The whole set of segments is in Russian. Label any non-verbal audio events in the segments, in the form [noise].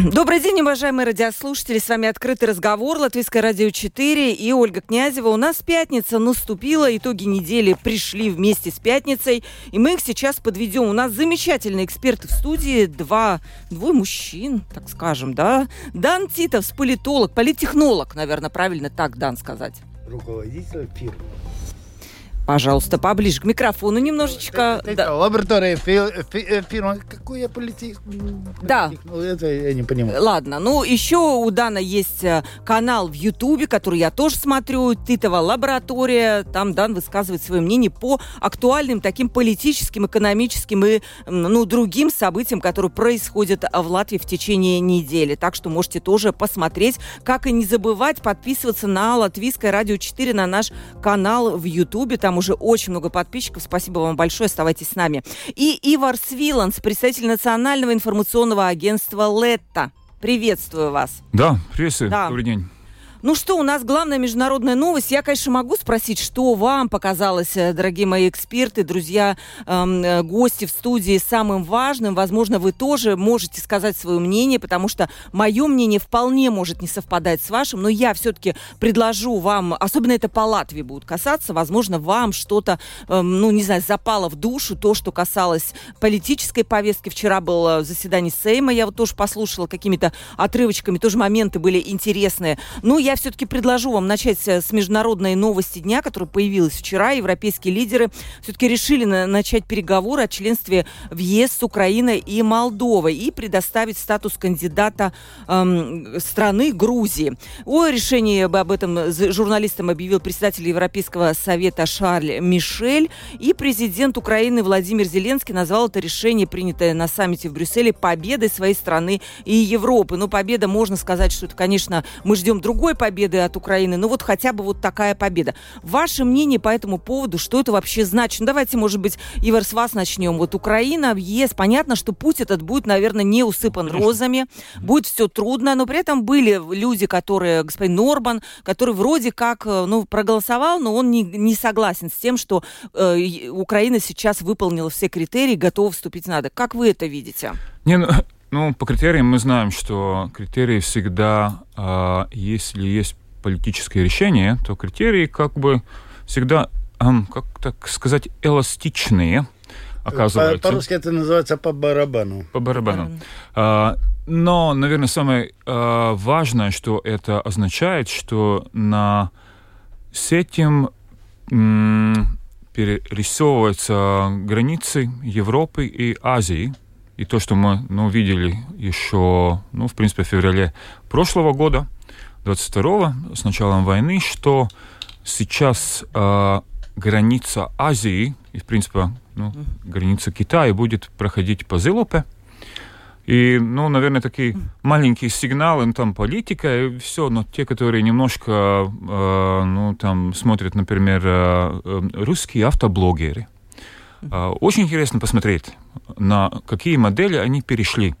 [clears throat] Добрый день, уважаемые радиослушатели. С вами «Открытый разговор», Латвийское радио 4 и Ольга Князева. У нас пятница наступила, итоги недели пришли вместе с пятницей, и мы их сейчас подведем. У нас замечательные эксперты в студии, два, двое мужчин, так скажем, да. Дан Титов, политолог, политтехнолог, наверное, правильно так, Дан, сказать. Руководитель фирмы. Пожалуйста, поближе к микрофону немножечко. Да. лаборатория э, фирма. Какой я политик? Да. Ну, это я не понимаю. Ладно, ну еще у Дана есть э, канал в Ютубе, который я тоже смотрю, Титова лаборатория. Там Дан высказывает свое мнение по актуальным таким политическим, экономическим и ну, другим событиям, которые происходят в Латвии в течение недели. Так что можете тоже посмотреть. Как и не забывать подписываться на Латвийское радио 4 на наш канал в Ютубе. Там уже очень много подписчиков. Спасибо вам большое. Оставайтесь с нами. И Ивар Свиланс, представитель национального информационного агентства «Летта». Приветствую вас. Да, приветствую. Да. Добрый день. Ну что, у нас главная международная новость. Я, конечно, могу спросить, что вам показалось, э, дорогие мои эксперты, друзья, эм, э, гости в студии, самым важным. Возможно, вы тоже можете сказать свое мнение, потому что мое мнение вполне может не совпадать с вашим, но я все-таки предложу вам, особенно это по Латвии будет касаться, возможно, вам что-то, эм, ну, не знаю, запало в душу, то, что касалось политической повестки. Вчера было заседание Сейма, я вот тоже послушала какими-то отрывочками, тоже моменты были интересные. Ну, я все-таки предложу вам начать э, с международной новости дня, которая появилась вчера. Европейские лидеры все-таки решили на- начать переговоры о членстве в ЕС с Украиной и Молдовой и предоставить статус кандидата эм, страны Грузии. О решении об этом журналистам объявил председатель Европейского совета Шарль Мишель. И президент Украины Владимир Зеленский назвал это решение, принятое на саммите в Брюсселе, победой своей страны и Европы. Ну, победа, можно сказать, что это, конечно, мы ждем другой победы от Украины, но вот хотя бы вот такая победа. Ваше мнение по этому поводу, что это вообще значит? Ну, давайте, может быть, Ивар, с вас начнем. Вот Украина ЕС, понятно, что путь этот будет, наверное, не усыпан розами, будет все трудно, но при этом были люди, которые, господин Норбан, который вроде как, э, ну, проголосовал, но он не, не согласен с тем, что э, Украина сейчас выполнила все критерии, готова вступить надо. Как вы это видите? Не, ну, ну, по критериям мы знаем, что критерии всегда, а, если есть политическое решение, то критерии как бы всегда, ам, как так сказать, эластичные оказываются. По-русски это называется по барабану. По барабану. А, но, наверное, самое а, важное, что это означает, что на с этим м, перерисовываются границы Европы и Азии. И то, что мы ну, видели еще, ну, в принципе, в феврале прошлого года, 22-го, с началом войны, что сейчас а, граница Азии и, в принципе, ну, граница Китая будет проходить по Зелопе. И, ну, наверное, такие маленькие сигналы, ну, там политика и все, но те, которые немножко, э, ну, там смотрят, например, э, э, русские автоблогеры, э, очень интересно посмотреть, на какие модели они перешли.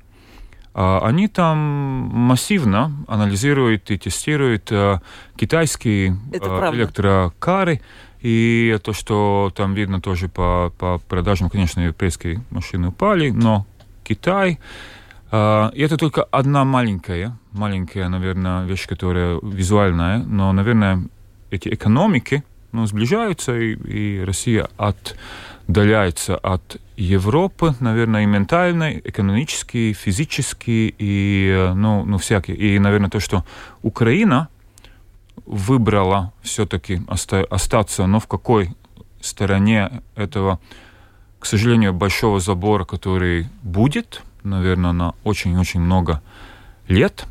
А, Они там массивно анализируют и тестируют э, китайские электрокары, и то, что там видно тоже по, по продажам, конечно, европейские машины упали, но Китай, и это только одна маленькая, маленькая, наверное, вещь, которая визуальная, но, наверное, эти экономики ну, сближаются, и, и Россия отдаляется от Европы, наверное, и ментально, и экономически, и физически, и, ну, ну, всякие. И, наверное, то, что Украина выбрала все-таки оста- остаться, но в какой стороне этого, к сожалению, большого забора, который будет, наверное, на очень-очень много лет,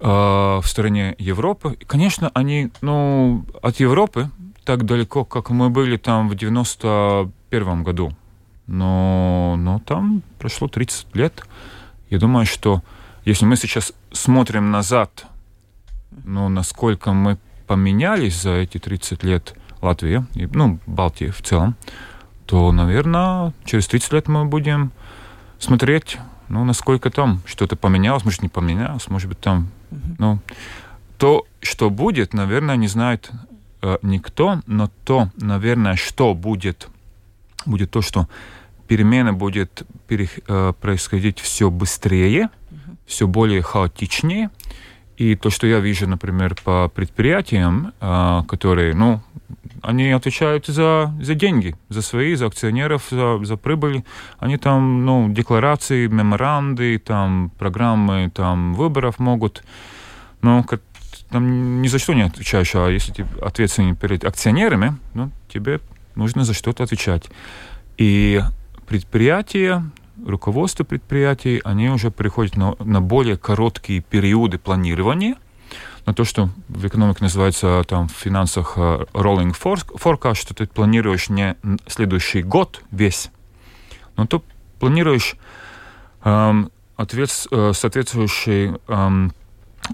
в стороне Европы. И, конечно, они, ну, от Европы так далеко, как мы были там в 91 году. Но, но там прошло 30 лет. Я думаю, что если мы сейчас смотрим назад, ну, насколько мы поменялись за эти 30 лет Латвии, и, ну, Балтии в целом, то, наверное, через 30 лет мы будем смотреть, ну, насколько там что-то поменялось, может, не поменялось, может быть, там, ну, то, что будет, наверное, не знает э, никто, но то, наверное, что будет, будет то, что перемена будет пере, э, происходить все быстрее, mm-hmm. все более хаотичнее, и то, что я вижу, например, по предприятиям, э, которые, ну, они отвечают за, за деньги, за свои, за акционеров, за, за прибыль. Они там, ну, декларации, меморанды, там, программы, там, выборов могут, ну, там ни за что не отвечаешь, а если ты ответственен перед акционерами, ну, тебе нужно за что-то отвечать. И предприятия, руководство предприятий, они уже переходят на, на более короткие периоды планирования, на то, что в экономике называется там в финансах uh, rolling forecast, что ты планируешь не следующий год весь, но ты планируешь um, ответ, uh, соответствующий um,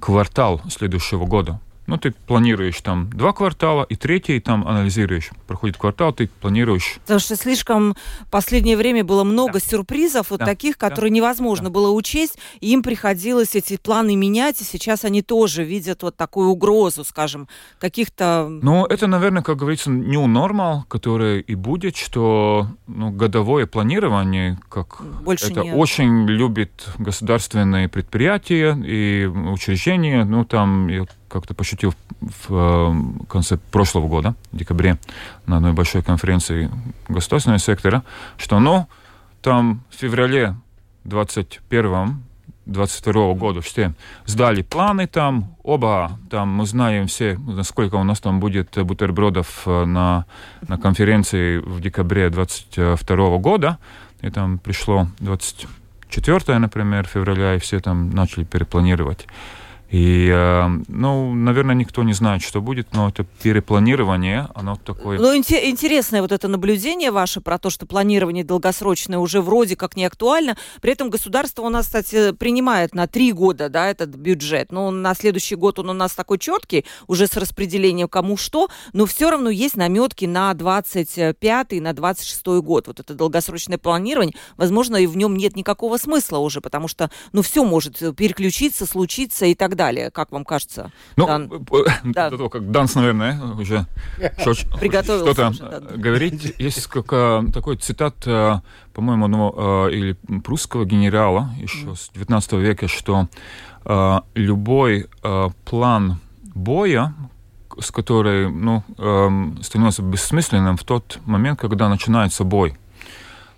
квартал следующего года. Ну, ты планируешь там два квартала, и третий там анализируешь. Проходит квартал, ты планируешь. Потому что слишком в последнее время было много да. сюрпризов, вот да. таких, которые да. невозможно да. было учесть, и им приходилось эти планы менять, и сейчас они тоже видят вот такую угрозу, скажем, каких-то... Ну, это, наверное, как говорится, new normal, который и будет, что ну, годовое планирование, как Больше это нет. очень любит государственные предприятия и учреждения, ну, там как-то пошутил в э, конце прошлого года, в декабре, на одной большой конференции государственного сектора, что, ну, там в феврале 21 22 года все сдали планы там, оба, там мы знаем все, насколько у нас там будет бутербродов э, на, на конференции в декабре 22 года, и там пришло 24, например, февраля, и все там начали перепланировать. И, э, ну, наверное, никто не знает, что будет, но это перепланирование, оно такое... Ну, интересное вот это наблюдение ваше про то, что планирование долгосрочное уже вроде как не актуально. При этом государство у нас, кстати, принимает на три года, да, этот бюджет. Но на следующий год он у нас такой четкий, уже с распределением кому что, но все равно есть наметки на 25 на 26 год. Вот это долгосрочное планирование, возможно, и в нем нет никакого смысла уже, потому что, ну, все может переключиться, случиться и так далее далее, как вам кажется, ну, Дан? Да. До того, как Данс, наверное, уже [laughs] что-то говорить. Есть как, такой цитат, э, по-моему, одного э, или прусского генерала еще с 19 века, что э, любой план боя, с которой ну, становится бессмысленным в тот момент, когда начинается бой.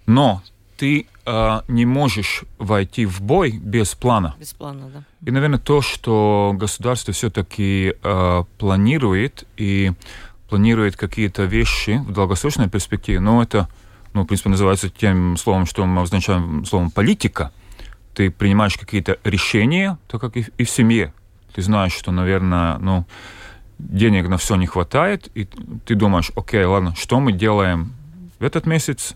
Но ты э, не можешь войти в бой без плана. Без плана, да. И, наверное, то, что государство все-таки э, планирует и планирует какие-то вещи в долгосрочной перспективе, но это, ну, в принципе, называется тем словом, что мы обозначаем словом политика. Ты принимаешь какие-то решения, так как и, и в семье. Ты знаешь, что, наверное, ну, денег на все не хватает, и ты думаешь, окей, ладно, что мы делаем в этот месяц,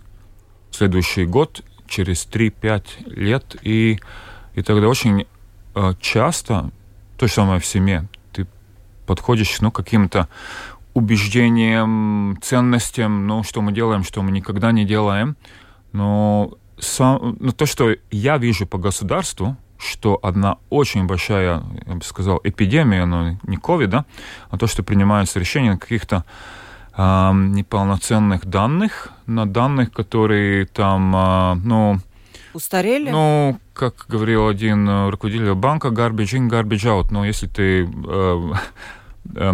следующий год, через 3-5 лет, и, и тогда очень э, часто, то же самое в семье, ты подходишь ну, каким-то убеждением, ценностям, ну, что мы делаем, что мы никогда не делаем. Но, сам, но то, что я вижу по государству, что одна очень большая, я бы сказал, эпидемия, но не ковид, да, а то, что принимаются решения на каких-то э, неполноценных данных, на данных, которые там, э, ну... Устарели? Ну, как говорил один э, руководитель банка, garbage in, garbage out. Но если ты э, э,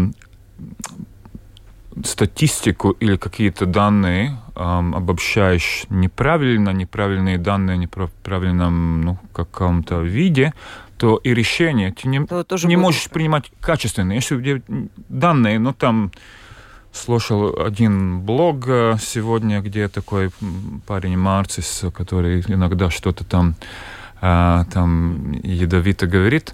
статистику или какие-то данные э, обобщаешь неправильно, неправильные данные в неправильном ну, каком-то виде, то и решение ты не, то не можешь принимать качественные. Если данные, ну там слушал один блог э, сегодня, где такой парень Марцис, который иногда что-то там, а, там ядовито говорит,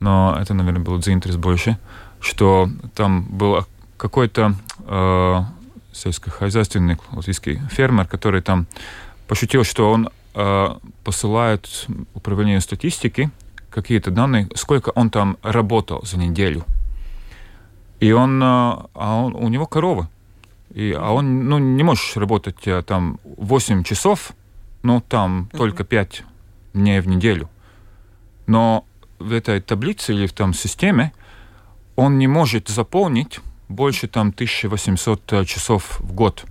но это, наверное, был Дзинтрис больше, что там был какой-то э, сельскохозяйственный латвийский фермер, который там пошутил, что он э, посылает управлению статистики какие-то данные, сколько он там работал за неделю. И он, а он, у него корова. И, а он ну, не может работать там 8 часов, ну, там uh-huh. только 5 дней в неделю. Но в этой таблице или в том системе он не может заполнить больше там 1800 часов в год.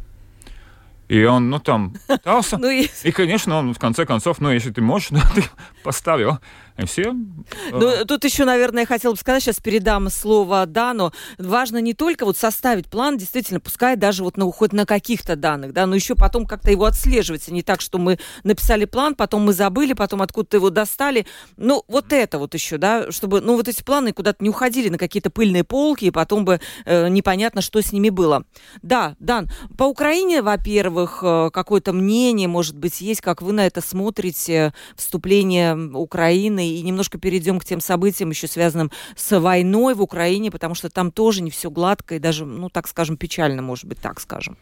И он, ну, там пытался. [laughs] ну, и... и, конечно, он в конце концов, ну, если ты можешь, [laughs] ну, ты поставил. И все. Ну, тут еще, наверное, я хотела бы сказать, сейчас передам слово Дану. Важно не только вот составить план, действительно, пускай даже вот на, хоть на каких-то данных, да, но еще потом как-то его отслеживать. Не так, что мы написали план, потом мы забыли, потом откуда-то его достали. Ну, вот это вот еще, да, чтобы, ну, вот эти планы куда-то не уходили на какие-то пыльные полки, и потом бы э, непонятно, что с ними было. Да, Дан, по Украине, во-первых, э, какое-то мнение, может быть, есть, как вы на это смотрите, вступление Украины и немножко перейдем к тем событиям, еще связанным с войной в Украине, потому что там тоже не все гладко и даже, ну, так скажем, печально, может быть, так скажем.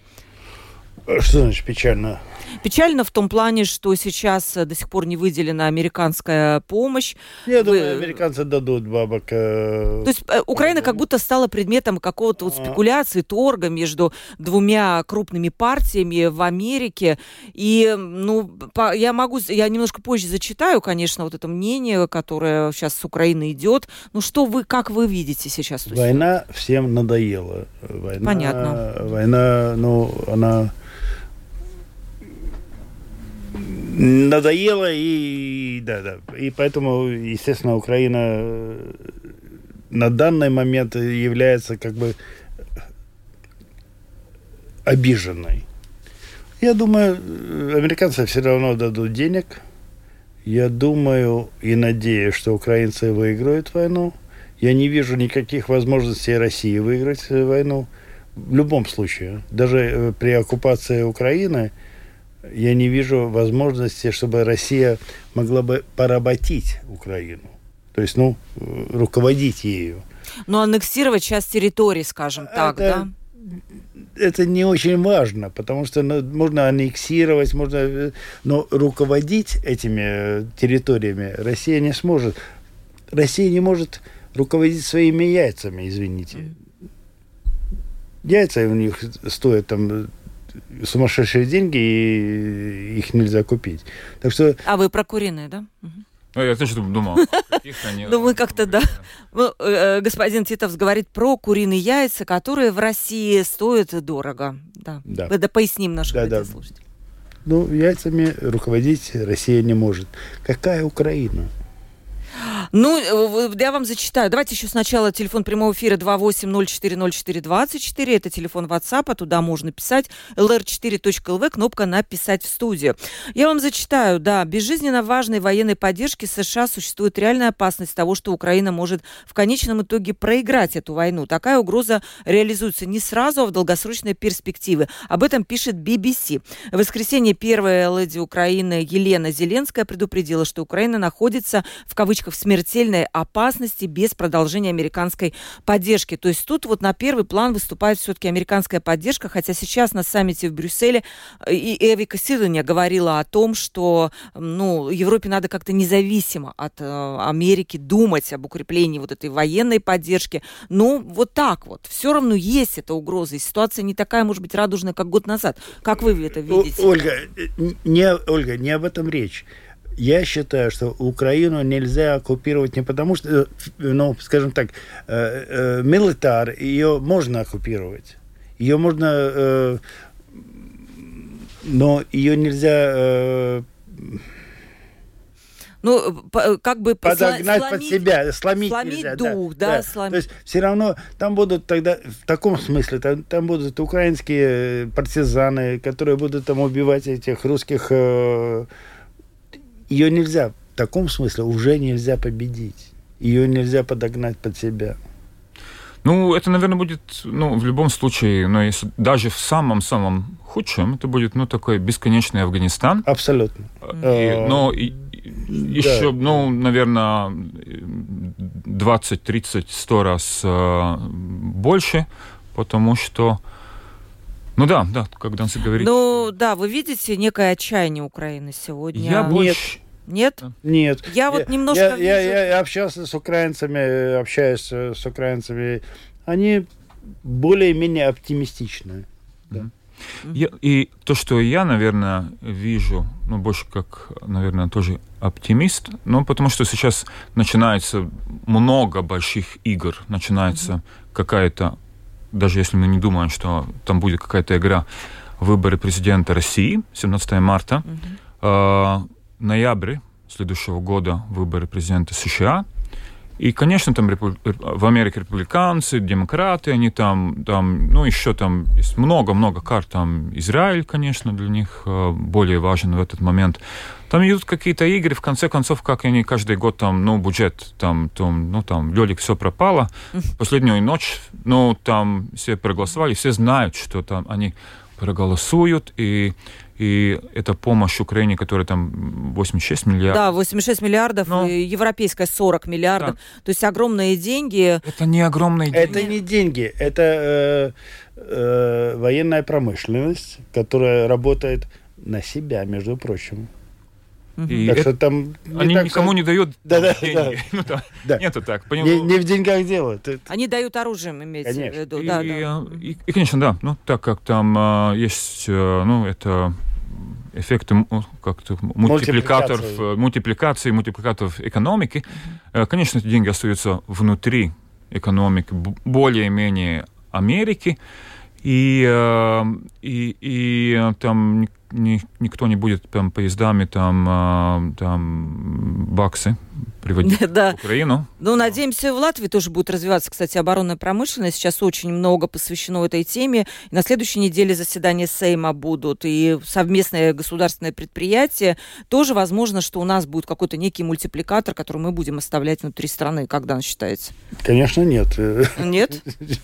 Что значит печально? Печально в том плане, что сейчас э, до сих пор не выделена американская помощь. Я Вы... думаю, американцы дадут бабок. Э... То есть э, Украина как будто стала предметом какого-то вот спекуляции, торга между двумя крупными партиями в Америке. И, ну, я могу, я немножко позже зачитаю, конечно, вот это мнение, которое сейчас с Украины идет. Ну, что вы, как вы видите сейчас? Война всем надоела. Война, Понятно. Война, ну, она надоело и да, да. И поэтому, естественно, Украина э, на данный момент является как бы обиженной. Я думаю, американцы все равно дадут денег. Я думаю и надеюсь, что украинцы выиграют войну. Я не вижу никаких возможностей России выиграть войну. В любом случае, даже э, при оккупации Украины – я не вижу возможности, чтобы Россия могла бы поработить Украину. То есть, ну, руководить ею. Ну, аннексировать часть территории, скажем так, это, да? Это не очень важно, потому что ну, можно аннексировать, можно, но руководить этими территориями Россия не сможет. Россия не может руководить своими яйцами, извините. Яйца у них стоят там сумасшедшие деньги, и их нельзя купить. Так что... А вы про куриные, да? Ну, я тоже думал, Ну, мы как-то, да. Ну, э, господин Титов говорит про куриные яйца, которые в России стоят дорого. Да. да. Поясним нашим да, слушателям. Ну, яйцами руководить Россия не может. Какая Украина? Ну, э, я вам зачитаю. Давайте еще сначала телефон прямого эфира 28040424. Это телефон WhatsApp, туда можно писать. lr4.lv, кнопка «Написать в студию». Я вам зачитаю. Да, без жизненно важной военной поддержки США существует реальная опасность того, что Украина может в конечном итоге проиграть эту войну. Такая угроза реализуется не сразу, а в долгосрочной перспективе. Об этом пишет BBC. В воскресенье первая леди Украины Елена Зеленская предупредила, что Украина находится в кавычках в смертельной опасности без продолжения американской поддержки. То есть тут вот на первый план выступает все-таки американская поддержка, хотя сейчас на саммите в Брюсселе э, и Эвика Сидония говорила о том, что ну, Европе надо как-то независимо от э, Америки думать об укреплении вот этой военной поддержки. Но вот так вот. Все равно есть эта угроза. И ситуация не такая, может быть, радужная, как год назад. Как вы это видите? Ольга, э, не, Ольга, не об этом речь. Я считаю, что Украину нельзя оккупировать не потому, что, э, ну, скажем так, э, э, милитар, ее можно оккупировать. Ее можно, но ее нельзя ну, как бы подогнать сломить, под себя, сломить, сломить нельзя, дух, да, да, да. сломить. То есть все равно там будут тогда в таком смысле там, там будут украинские партизаны, которые будут там убивать этих русских ее нельзя, в таком смысле уже нельзя победить. Ее нельзя подогнать под себя. Ну, это, наверное, будет, ну, в любом случае, но если даже в самом-самом худшем, это будет, ну, такой бесконечный Афганистан. Абсолютно. И, но и, еще, да. ну, наверное, 20, 30, 100 раз э, больше, потому что ну да, да, как Данси говорит. Ну да, вы видите некое отчаяние Украины сегодня. Я больше... Нет? Нет. Я вот немножко я, вижу... я, я общался с украинцами, общаюсь с украинцами они более-менее оптимистичны. Да. Я, и то, что я, наверное, вижу, ну, больше как, наверное, тоже оптимист, ну, потому что сейчас начинается много больших игр, начинается mm-hmm. какая-то, даже если мы не думаем, что там будет какая-то игра, выборы президента России 17 марта, mm-hmm. э, ноябрь следующего года выборы президента США, и, конечно, там в Америке республиканцы, демократы, они там, там ну, еще там есть много-много карт. Там Израиль, конечно, для них э, более важен в этот момент. Там идут какие-то игры, в конце концов, как они каждый год там, ну, бюджет, там, там ну, там, Лёлик, все пропало. Последнюю ночь, ну, там все проголосовали, все знают, что там они проголосуют, и и это помощь Украине, которая там 86 миллиардов. Да, 86 миллиардов, Но... и европейская 40 миллиардов. Да. То есть огромные деньги. Это не огромные деньги. Это не деньги, это э, э, военная промышленность, которая работает на себя, между прочим. И так это, что там не они так, никому что... не дают да, да, деньги. Да. [laughs] ну, там, да. Нету так. Поним... Не, не в деньгах дело. Они дают оружие, имеется конечно. в виду. И, да, и, да. И, и, конечно, да. Ну, так как там а, есть, а, ну, это эффекты как-то мультипликаторов, мультипликации, мультипликаторов экономики, mm-hmm. конечно, эти деньги остаются внутри экономики более-менее Америки, и, и, и там ни, никто не будет там поездами там, а, там баксы приводить [laughs] да. в Украину. Ну, надеемся, в Латвии тоже будет развиваться, кстати, оборонная промышленность. Сейчас очень много посвящено этой теме. На следующей неделе заседания Сейма будут, и совместное государственное предприятие. Тоже возможно, что у нас будет какой-то некий мультипликатор, который мы будем оставлять внутри страны. Когда считается? Конечно, нет. Нет?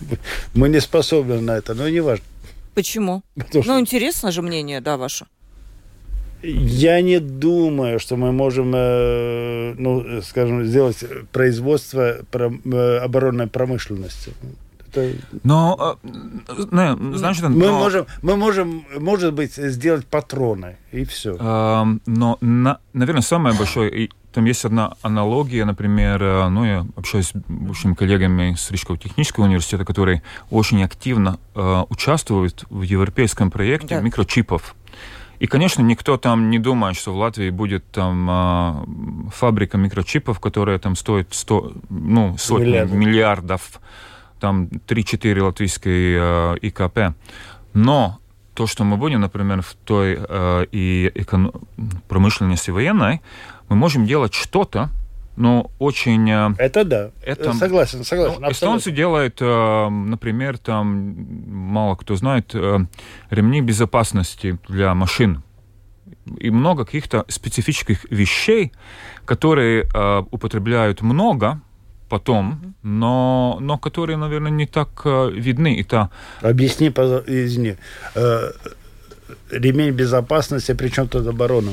[laughs] Мы не способны на это, но не важно. Почему? Потому ну, интересно же мнение, да, ваше. Я не думаю, что мы можем, э, ну, скажем, сделать производство э, оборонной промышленности. Это... Но, не, знаешь, мы но... можем, мы можем, может быть, сделать патроны и все. Э, но, на, наверное, самое большое там есть одна аналогия, например, э, ну, я общаюсь с бывшими коллегами с Рижского технического университета, которые очень активно э, участвуют в европейском проекте да. микрочипов. И, конечно, никто там не думает, что в Латвии будет там э, фабрика микрочипов, которая там стоит 100, ну, сотни миллиардов, миллиардов там 3-4 латвийской э, ИКП. Но то, что мы будем, например, в той э, и эконом... промышленности военной, мы можем делать что-то, но очень... Э, это да. Это, согласен, согласен. Ну, эстонцы делают, э, например, там, мало кто знает, э, ремни безопасности для машин. И много каких-то специфических вещей, которые употребляют много, потом, но, но которые, наверное, не так видны. И та... Объясни, извини. Ремень безопасности, причем тут оборона?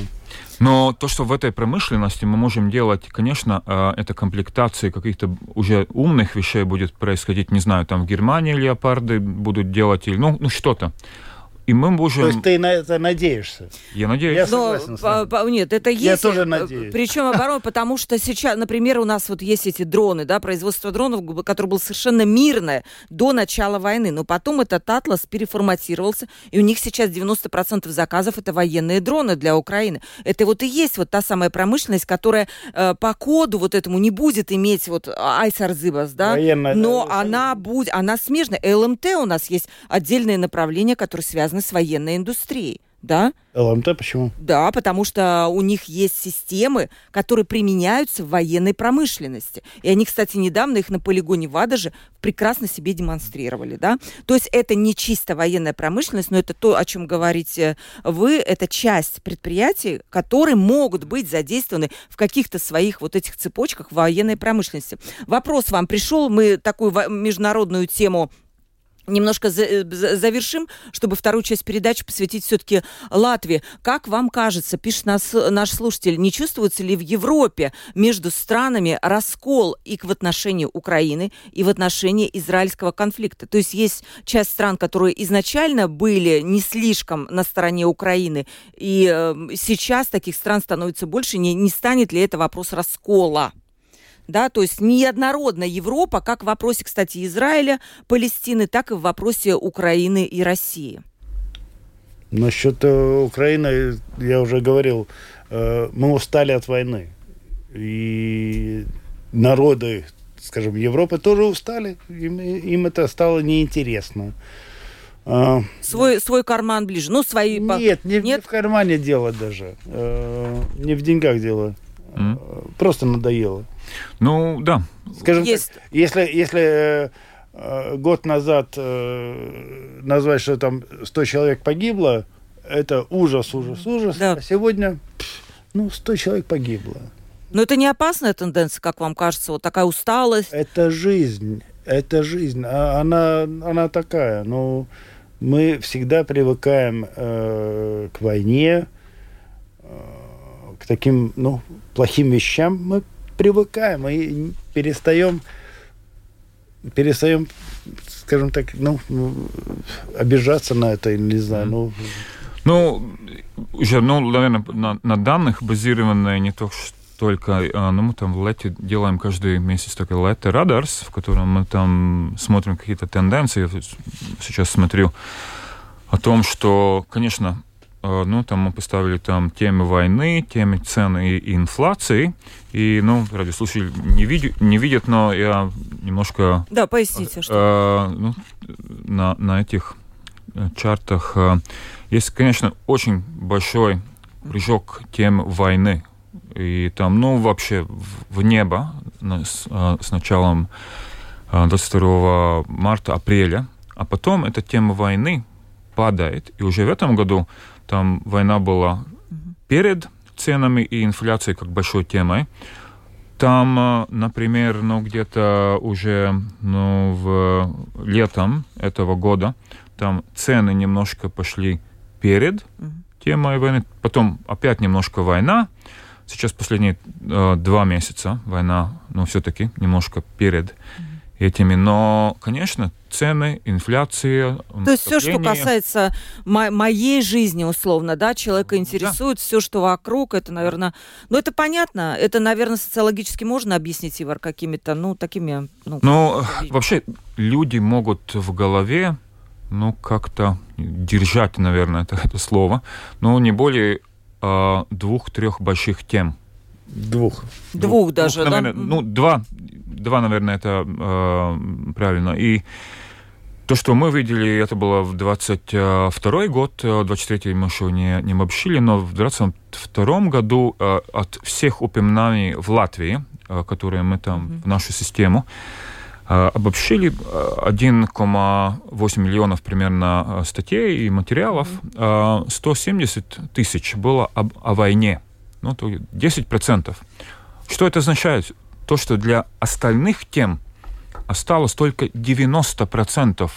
Но то, что в этой промышленности мы можем делать, конечно, э, это комплектации каких-то уже умных вещей будет происходить, не знаю, там в Германии леопарды будут делать, или ну, ну что-то. И мы можем... То есть ты на это надеешься? Я надеюсь. Я согласен Но, с вами. Нет, это есть. Я тоже надеюсь. Причем оборона, потому что сейчас, например, у нас вот есть эти дроны, да, производство дронов, которое было совершенно мирное до начала войны. Но потом этот атлас переформатировался, и у них сейчас 90% заказов это военные дроны для Украины. Это вот и есть вот та самая промышленность, которая э, по коду вот этому не будет иметь вот айсарзыбас, да, Военная, но да, она будет, она смежная. ЛМТ у нас есть отдельное направление, которое связано связаны с военной индустрией. Да? ЛМТ почему? Да, потому что у них есть системы, которые применяются в военной промышленности. И они, кстати, недавно их на полигоне ВАДА же прекрасно себе демонстрировали. Да? То есть это не чисто военная промышленность, но это то, о чем говорите вы, это часть предприятий, которые могут быть задействованы в каких-то своих вот этих цепочках военной промышленности. Вопрос вам пришел, мы такую международную тему немножко э, завершим, чтобы вторую часть передачи посвятить все-таки Латвии. Как вам кажется, пишет нас наш слушатель, не чувствуется ли в Европе между странами раскол и в отношении Украины, и в отношении израильского конфликта? То есть есть часть стран, которые изначально были не слишком на стороне Украины, и э, сейчас таких стран становится больше. Не, не станет ли это вопрос раскола? Да, то есть неоднородная Европа, как в вопросе, кстати, Израиля, Палестины, так и в вопросе Украины и России. Насчет э, Украины, я уже говорил, э, мы устали от войны. И народы, скажем, Европы тоже устали. Им, им это стало неинтересно. А, свой, свой карман ближе. Ну, свои... Нет, не, Нет? не в кармане дело даже. Э, не в деньгах дело. Mm. Просто надоело. Ну, да. Скажем Есть. так, если, если э, год назад э, назвать, что там 100 человек погибло, это ужас, ужас, ужас. Да. А сегодня, ну, 100 человек погибло. Но это не опасная тенденция, как вам кажется, вот такая усталость? Это жизнь, это жизнь. А она, она такая, ну, мы всегда привыкаем э, к войне, э, к таким, ну, плохим вещам. Мы привыкаем и перестаем, перестаем, скажем так, ну, обижаться на это, не знаю, ну. Ну, уже, ну, наверное, на, на данных базированные не то, что только, а, ну, мы там в лете делаем каждый месяц такой лето радарс, в котором мы там смотрим какие-то тенденции. Я сейчас смотрю о том, что, конечно, ну, там мы поставили там темы войны, темы цены и инфлации. И, ну, радиослушатели не, видят, не видят, но я немножко... Да, поясните, что... Э, ну, на, на этих э, чартах э, есть, конечно, очень большой прыжок тем войны. И там, ну, вообще в, в небо с, с началом 22 марта, апреля. А потом эта тема войны падает. И уже в этом году там война была перед ценами и инфляцией как большой темой. Там, э, например, ну, где-то уже ну, в летом этого года там цены немножко пошли перед темой войны, потом опять немножко война. Сейчас последние э, два месяца война, ну, все-таки немножко перед этими. Но, конечно, цены, инфляция. То есть все, что касается мо- моей жизни, условно, да, человека интересует, да. все, что вокруг, это, наверное, ну это понятно, это, наверное, социологически можно объяснить, Ивар, какими-то, ну, такими... Ну, ну вообще люди могут в голове, ну, как-то держать, наверное, это, это слово, но не более э, двух-трех больших тем. Двух. Двух, даже, двух, наверное, да? Ну, два, два, наверное, это э, правильно. И то, что мы видели, это было в 22 год, 23 мы еще не, не обобщили, но в 22 году э, от всех упоминаний в Латвии, э, которые мы там mm-hmm. в нашу систему, э, обобщили 1,8 миллионов примерно статей и материалов, mm-hmm. 170 тысяч было об, о войне, ну, то 10%. Что это означает? То, что для остальных тем – осталось только 90%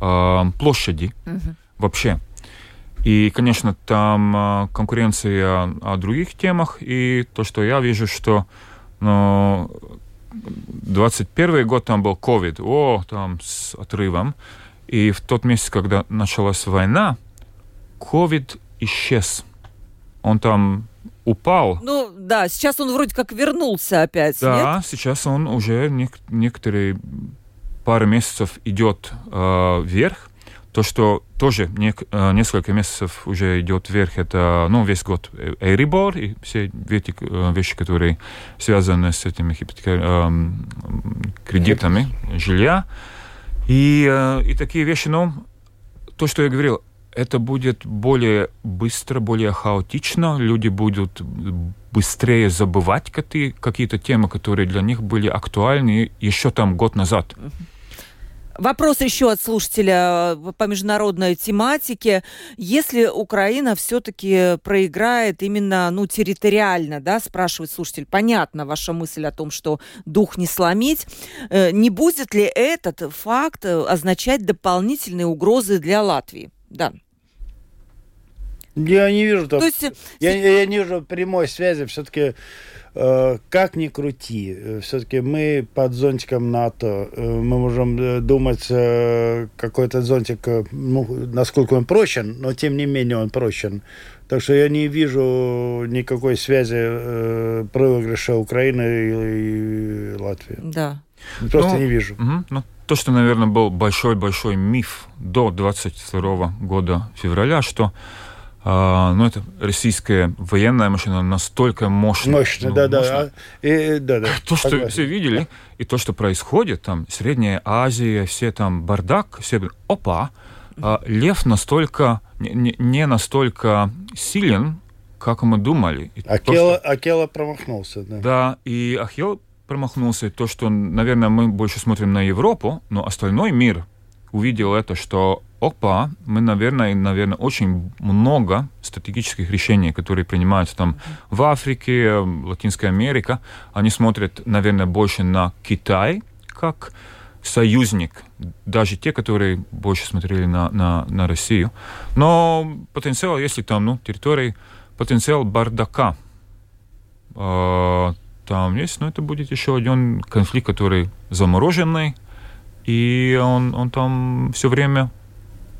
э, площади угу. вообще. И, конечно, там э, конкуренция о, о других темах, и то, что я вижу, что ну, 21 год там был COVID, о, там с отрывом, и в тот месяц, когда началась война, COVID исчез. Он там упал. Ну да, сейчас он вроде как вернулся опять. Да, нет? сейчас он уже нек- некоторые пару месяцев идет э, вверх. То, что тоже нек- э, несколько месяцев уже идет вверх, это ну, весь год Эрибор и все эти э, вещи, которые связаны с этими э, кредитами жилья. И, э, и такие вещи, ну, то, что я говорил, это будет более быстро, более хаотично. Люди будут быстрее забывать какие-то темы, которые для них были актуальны еще там год назад. Вопрос еще от слушателя э, по международной тематике. Если Украина все-таки проиграет именно ну, территориально, да, спрашивает слушатель, понятно ваша мысль о том, что дух не сломить, э, не будет ли этот факт э, означать дополнительные угрозы для Латвии? Да. Я не вижу там. То есть... я, я не вижу прямой связи. Все-таки э, как ни крути, э, все-таки мы под зонтиком НАТО. Э, мы можем э, думать, э, какой-то зонтик, э, ну, насколько он прочен, но тем не менее он прочен. Так что я не вижу никакой связи э, проигрыша Украины и, и Латвии. Да. Просто Ну, не вижу. Мгм. Ну, то, что, наверное, был большой-большой миф до 22 года февраля, что а, ну, это российская военная машина настолько мощная. Мощно, ну, да, да. мощная. А, и- да, да. То, что согласен. все видели, и то, что происходит, там, Средняя Азия, все там бардак, все, опа, а лев настолько, не, не- настолько силен, как мы думали. И то, Акела, что- Акела промахнулся, да. да, и Ахилл промахнулся. То, что, наверное, мы больше смотрим на Европу, но остальной мир увидел это, что опа, мы, наверное, наверное, очень много стратегических решений, которые принимаются там в Африке, Латинская Америка, они смотрят, наверное, больше на Китай как союзник, даже те, которые больше смотрели на, на, на Россию. Но потенциал, если там, ну, территории, потенциал бардака э, там есть, но это будет еще один конфликт, который замороженный, и он, он там все время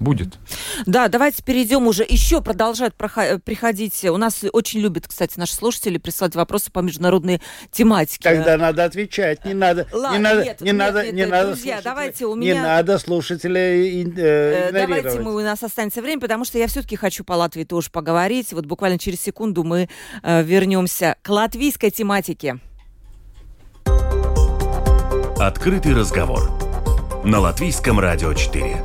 будет. Да, давайте перейдем уже. Еще продолжать прохо- приходить. У нас очень любят, кстати, наши слушатели присылать вопросы по международной тематике. Тогда надо отвечать, не надо, Ладно, не надо, нет, не нет, надо, нет, не нет, надо друзья, давайте у не меня- надо слушателей ин- э, Э, игнорировать. Давайте мы, у нас останется время, потому что я все-таки хочу по Латвии тоже поговорить. Вот буквально через секунду мы э, вернемся к латвийской тематике. Открытый разговор. На Латвийском радио 4.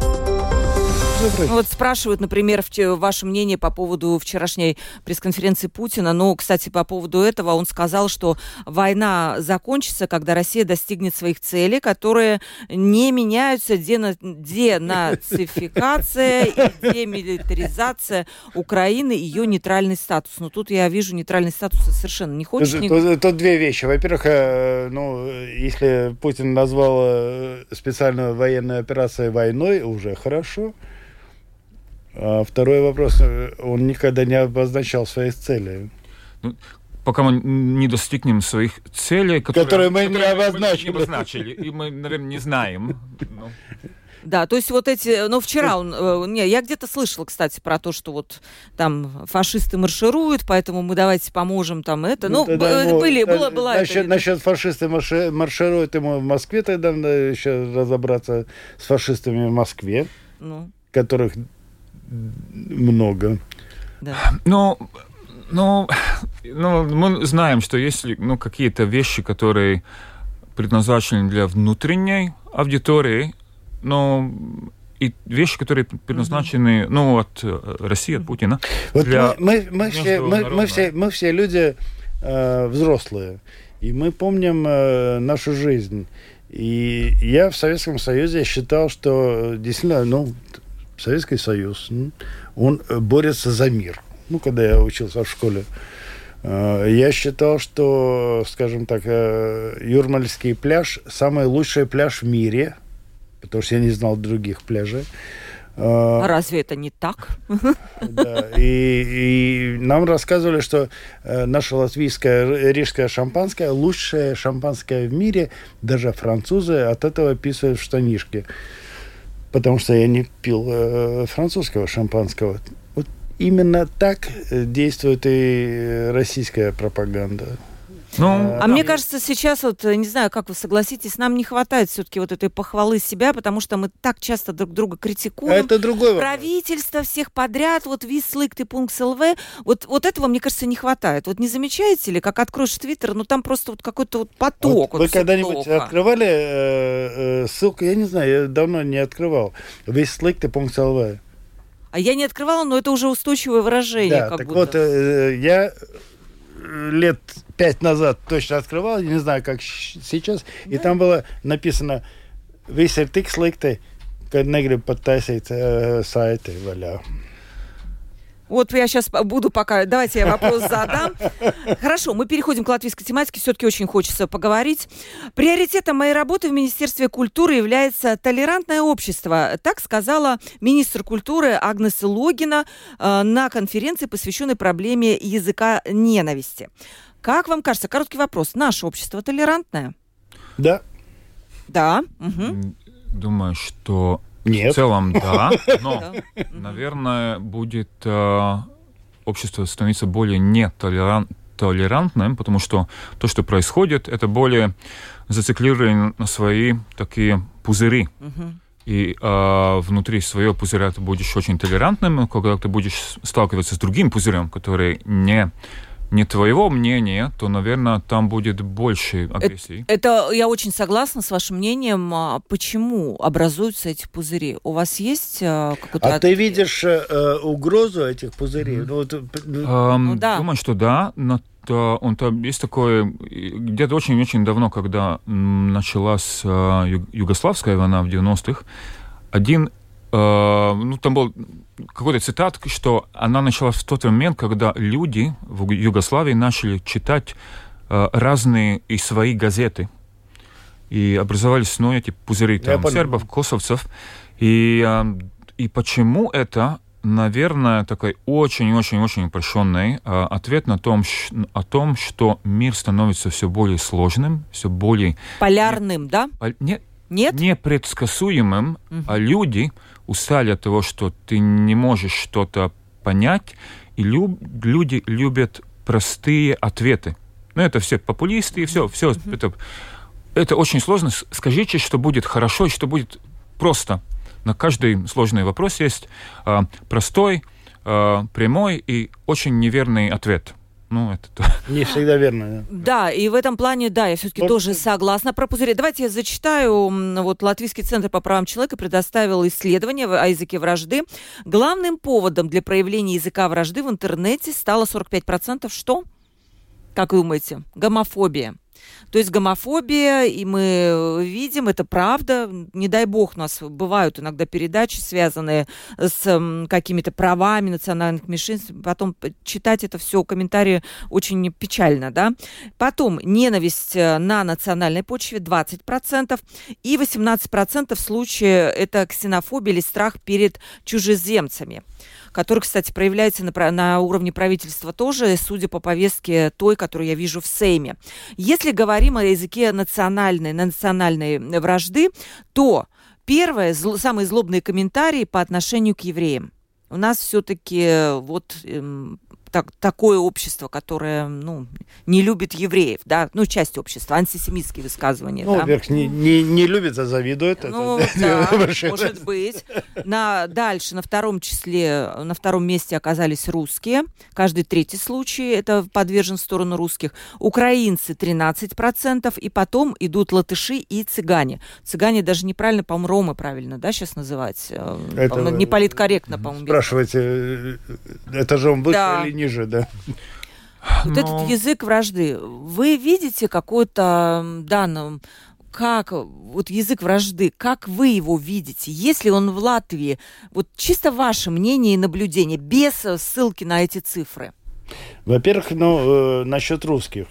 Вот спрашивают, например, ваше мнение по поводу вчерашней пресс-конференции Путина. Ну, кстати, по поводу этого он сказал, что война закончится, когда Россия достигнет своих целей, которые не меняются. Дена- денацификация и демилитаризация Украины, ее нейтральный статус. Но тут я вижу нейтральный статус совершенно не хочет. Тут, тут- тут две вещи. Во-первых, э, ну, если Путин назвал э, специальную военную операцию войной, уже хорошо. А второй вопрос, э, он никогда не обозначал своих целей. Пока мы не достигнем своих целей, которые, Которые мы не обозначили. не обозначили, и мы, наверное, не знаем. Ну, Да, то есть вот эти, ну вчера он, э, не, я где-то слышала, кстати, про то, что вот там фашисты маршируют, поэтому мы давайте поможем там это, ну, тогда б- ему, были, э, было, была насчет, это- насчет фашисты марши- маршируют ему в Москве, тогда надо еще разобраться с фашистами в Москве, ну, которых много. да. Ну, ну, ну, мы знаем, что если ну, какие-то вещи, которые предназначены для внутренней аудитории, ну, и вещи, которые предназначены, ну, от э, России, от Путина, Вот для мы, мы, мы, все, мы, мы, все, мы все люди э, взрослые, и мы помним э, нашу жизнь. И я в Советском Союзе считал, что действительно, ну, Советский Союз, он э, борется за мир. Ну, когда я учился в школе. Э, Я считал, что, скажем так, э, Юрмальский пляж самый лучший пляж в мире, потому что я не знал других пляжей. А разве это не так? [laughs] да, и, и нам рассказывали, что наше латвийское р- рижское шампанское лучшее шампанское в мире. Даже французы от этого писают в штанишки. Потому что я не пил э, французского шампанского. Вот именно так э, действует и российская пропаганда. Ну, А мне кажется, сейчас вот, э, не знаю, как вы согласитесь, нам не хватает все-таки вот этой похвалы себя, потому что мы так часто друг друга критикуем. Это другой вопрос. Правительство всех подряд, вот вислык ты пункт ЛВ, вот, вот этого, мне кажется, не хватает. Вот не замечаете ли, как откроешь Твиттер, ну там просто вот какой-то вот поток. Вот вы вот всё когда-нибудь открывали э, э, ссылку? Я не знаю, я давно не открывал. Весь LV. А я не открывала, но это уже устойчивое выражение. Да, так будто. вот, э, я э, лет пять назад точно открывал, не знаю, как сейчас, и там было написано «Viss ir tik slikti, kad negrib pat taisīt э, сайты vaļā». Вот я сейчас буду пока... Давайте я вопрос [laughs] задам. Хорошо, мы переходим к латвийской тематике. Все-таки очень хочется поговорить. Приоритетом моей работы в Министерстве культуры является толерантное общество. Так сказала министр культуры Агнес Логина э, на конференции, посвященной проблеме языка ненависти. Как вам кажется, короткий вопрос, наше общество толерантное? Да? Да. мгм. думаю, что в Нет. целом да, [laughs] но, наверное, будет э, общество становится более нетолерантным, потому что то, что происходит, это более зациклировано на свои такие пузыри. И э, внутри своего пузыря ты будешь очень толерантным, когда ты будешь сталкиваться с другим пузырем, который не не твоего мнения, то, наверное, там будет больше агрессии. Это, это я очень согласна с вашим мнением. А почему образуются эти пузыри? У вас есть э, какой-то... А ты видишь э, угрозу этих пузырей? Mm-hmm. Ну, вот, эм, ну, да. Думаю, что да, но то, он там есть такое, где-то очень-очень давно, когда началась э, Югославская война в 90-х, один Э, ну, там был какой-то цитат, что она началась в тот момент, когда люди в Югославии начали читать э, разные и свои газеты. И образовались, ну, эти пузыри там, сербов, косовцев. И, э, и почему это, наверное, такой очень-очень-очень упрощенный э, ответ на том, ш, о том, что мир становится все более сложным, все более... Полярным, да? Не, Нет? Непредсказуемым, угу. а люди устали от того, что ты не можешь что-то понять, и люб, люди любят простые ответы. Ну, это все популисты, и все, все. Mm-hmm. Это, это очень сложно. Скажите, что будет хорошо, и что будет просто. На каждый сложный вопрос есть э, простой, э, прямой и очень неверный ответ. Ну, это Не всегда верно. Да. да, и в этом плане, да, я все-таки тоже согласна про пузыри. Давайте я зачитаю. Вот Латвийский центр по правам человека предоставил исследование о языке вражды. Главным поводом для проявления языка вражды в интернете стало 45% что? Как вы думаете? Гомофобия. То есть гомофобия, и мы видим, это правда. Не дай бог, у нас бывают иногда передачи, связанные с какими-то правами национальных меньшинств. Потом читать это все, комментарии очень печально, да. Потом ненависть э, на национальной почве 20%, и 18% в случае это ксенофобия или страх перед чужеземцами который, кстати, проявляется на, на уровне правительства тоже, судя по повестке той, которую я вижу в Сейме. Если говорим о языке национальной, национальной вражды, то первое, зл, самые злобные комментарии по отношению к евреям. У нас все-таки вот эм, так, такое общество, которое ну, не любит евреев, да, ну, часть общества, антисемитские высказывания. Ну, да. Верх, не, не, не любит, а завидует. Ну, это, да, может быть. На, дальше, на втором числе, на втором месте оказались русские. Каждый третий случай это подвержен в сторону русских. Украинцы 13%, и потом идут латыши и цыгане. Цыгане даже неправильно, по-моему, ромы правильно, да, сейчас называть? Э, это, не политкорректно, по-моему. Спрашивайте, э, это же он выше да. или ниже, да. Вот Но... этот язык вражды, вы видите какой-то, да, ну, как вот язык вражды, как вы его видите? Если он в Латвии, вот чисто ваше мнение и наблюдение, без ссылки на эти цифры. Во-первых, ну, э, насчет русских.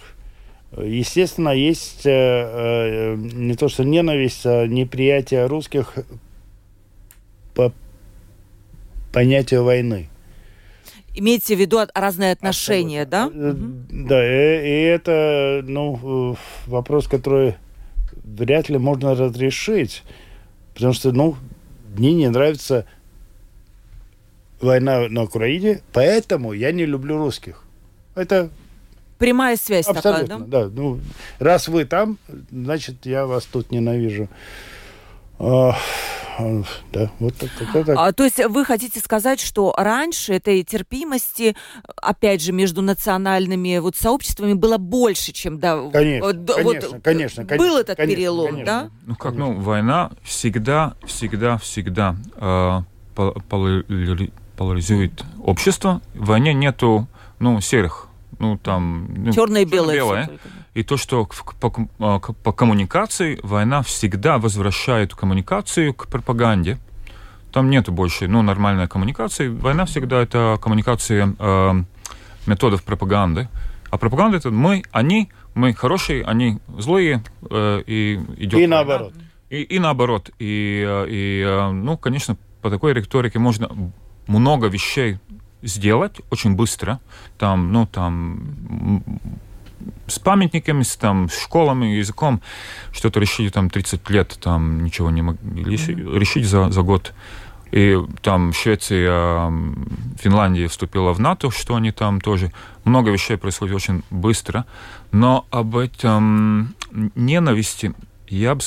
Естественно, есть э, э, не то что ненависть, а неприятие русских по понятию войны. Имеете в виду разные отношения, Абсолютно. да? Да, и, и это ну, вопрос, который вряд ли можно разрешить, потому что, ну, мне не нравится война на Украине, поэтому я не люблю русских. Это прямая связь Абсолютно, такая, да? Да, ну, раз вы там, значит, я вас тут ненавижу. А, да, вот так. так, так. А, то есть вы хотите сказать, что раньше этой терпимости, опять же, между национальными вот сообществами было больше, чем да, конечно, вот, конечно, вот, конечно, конечно, был этот конечно, перелом, конечно. да? Ну как, ну война всегда, всегда, всегда э, поляризует общество. В войне нету, ну серых, ну там ну, черное и белое. белое и то, что по, а, по коммуникации война всегда возвращает коммуникацию к пропаганде. Там нету больше ну, нормальной коммуникации. Война всегда это коммуникация э, методов пропаганды. А пропаганда это мы, они, мы хорошие, они злые, э, и идет. И наоборот. И, и наоборот. И, э, и, ну, конечно, по такой риторике можно много вещей сделать очень быстро. Там, ну, там с памятниками, с, там, с школами, языком, что-то решили там 30 лет, там ничего не могли mm-hmm. решить за, за год. И там Швеция, Финляндия вступила в НАТО, что они там тоже. Много вещей происходит очень быстро. Но об этом ненависти я,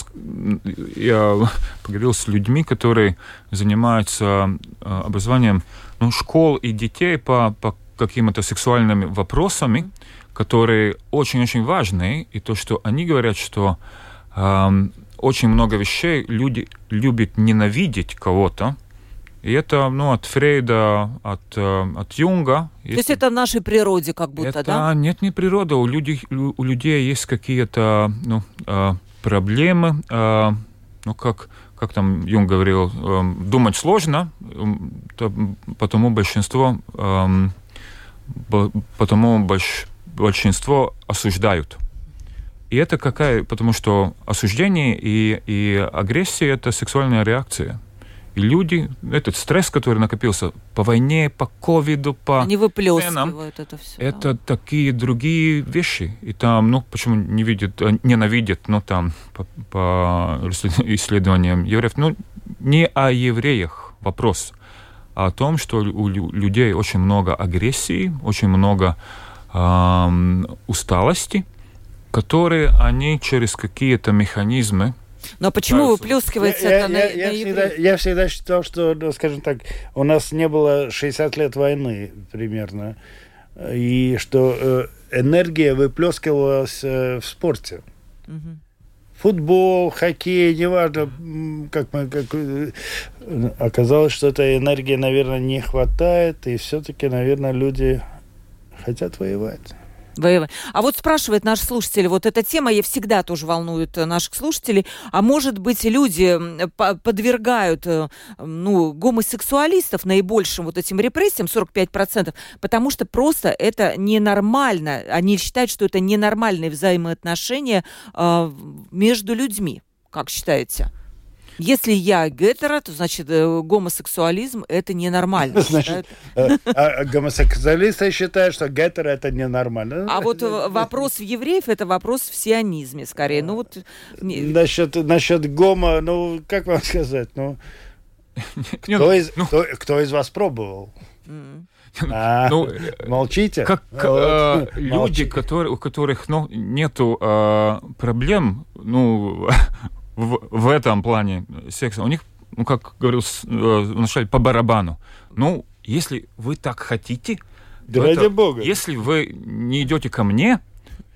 я поговорил с людьми, которые занимаются э, образованием ну, школ и детей по, по какими-то сексуальными вопросами, которые очень-очень важны. И то, что они говорят, что э, очень много вещей люди любят ненавидеть кого-то, и это ну, от Фрейда, от, э, от Юнга. То есть это в нашей природе как будто, это, да? Нет, не природа. У людей, у людей есть какие-то ну, э, проблемы, э, ну как, как там Юнг говорил, думать сложно, потому большинство, потому больш, большинство осуждают. И это какая, потому что осуждение и, и агрессия это сексуальная реакция. И люди, этот стресс, который накопился по войне, по ковиду, по Они выплескивают ценам, это все. Это да. такие другие вещи. И там, ну, почему не видят, а, ненавидят, ну, там, по, по исследованиям евреев, ну, не о евреях вопрос, а о том, что у людей очень много агрессии, очень много усталости, которые они через какие-то механизмы но почему выплескивается я, это я, на, я, на всегда, я всегда считал, что, ну, скажем так, у нас не было 60 лет войны примерно, и что э, энергия выплескивалась э, в спорте. Угу. Футбол, хоккей, неважно, как мы, как, э, оказалось, что этой энергии, наверное, не хватает, и все-таки, наверное, люди хотят воевать воевать. А вот спрашивает наш слушатель, вот эта тема я всегда тоже волнует э, наших слушателей, а может быть люди подвергают э, ну, гомосексуалистов наибольшим вот этим репрессиям, 45%, потому что просто это ненормально. Они считают, что это ненормальные взаимоотношения э, между людьми. Как считаете? Если я гетеро, то значит э, гомосексуализм это ненормально. [laughs] Значит, э, а гомосексуалисты считают, что гетеро это ненормально. А вот э, вопрос в евреев это вопрос в сионизме скорее. Ну вот насчет насчет гомо, ну как вам сказать, ну [laughs] кто из, ну, кто, из вас пробовал? А, [laughs] ну, молчите. Как вот, люди, которые, у которых ну, нету э, проблем, ну, в, в этом плане секса, у них, ну, как говорил э, вначале, по барабану. Ну, если вы так хотите, да ради это, бога. Если вы не идете ко мне,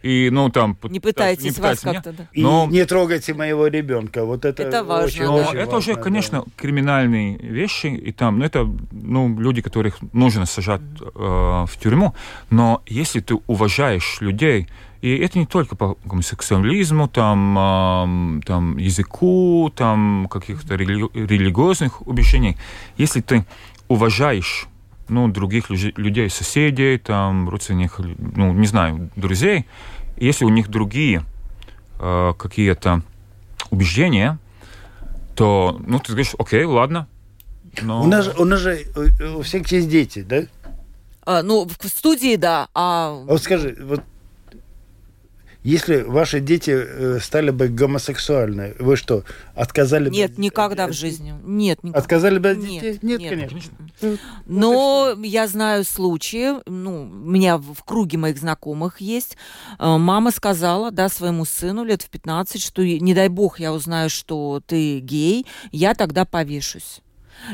и, ну, там... Не пытаетесь, не пытаетесь вас как-то, да. И но... не трогайте моего ребенка. Вот это, это важно. Очень, но очень это важно, уже, конечно, да. криминальные вещи, и там, ну, это, ну, люди, которых нужно сажать э, в тюрьму, но если ты уважаешь людей, и это не только по гомосексуализму, там, там языку, там каких-то рели религиозных убеждений. Если ты уважаешь ну, других людей, соседей, там, родственников, ну, не знаю, друзей, если у них другие э, какие-то убеждения, то, ну, ты говоришь, окей, ладно. Но... У, нас, у нас же у всех есть дети, да? А, ну, в студии, да. А... Вот скажи, вот если ваши дети э, стали бы гомосексуальны, вы что, отказали бы... Нет, никогда в жизни. Нет, никогда. Отказали бы от детей? Нет, нет, нет конечно. Ну, Но вот я знаю случаи, ну, у меня в круге моих знакомых есть. Э, мама сказала, да, своему сыну лет в 15, что не дай бог я узнаю, что ты гей, я тогда повешусь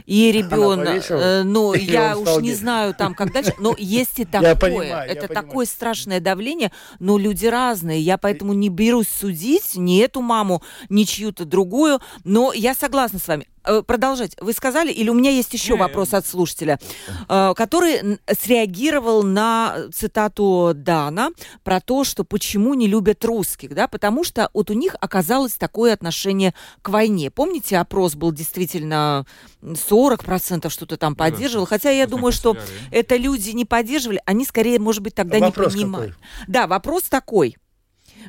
и ребенок, э, ну, [laughs] я уж не знаю там, как дальше, но есть и [laughs] такое. Понимаю, это такое страшное давление, но люди разные, я поэтому не берусь судить ни эту маму, ни чью-то другую, но я согласна с вами. Э, продолжать. Вы сказали, или у меня есть еще не, вопрос от слушателя, э, который среагировал на цитату Дана про то, что почему не любят русских, да, потому что вот у них оказалось такое отношение к войне. Помните, опрос был действительно 40% что-то там поддерживал, хотя я думаю, что это люди не поддерживали, они скорее, может быть, тогда вопрос не понимали. Какой? Да, вопрос такой.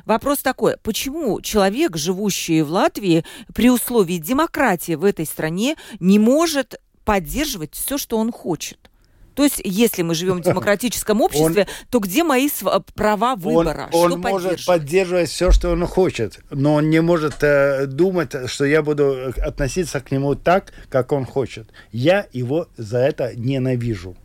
Вопрос такой, почему человек, живущий в Латвии, при условии демократии в этой стране, не может поддерживать все, что он хочет? То есть, если мы живем в демократическом [laughs] обществе, то где мои права выбора? Он, он может поддерживать все, что он хочет, но он не может э, думать, что я буду относиться к нему так, как он хочет. Я его за это ненавижу.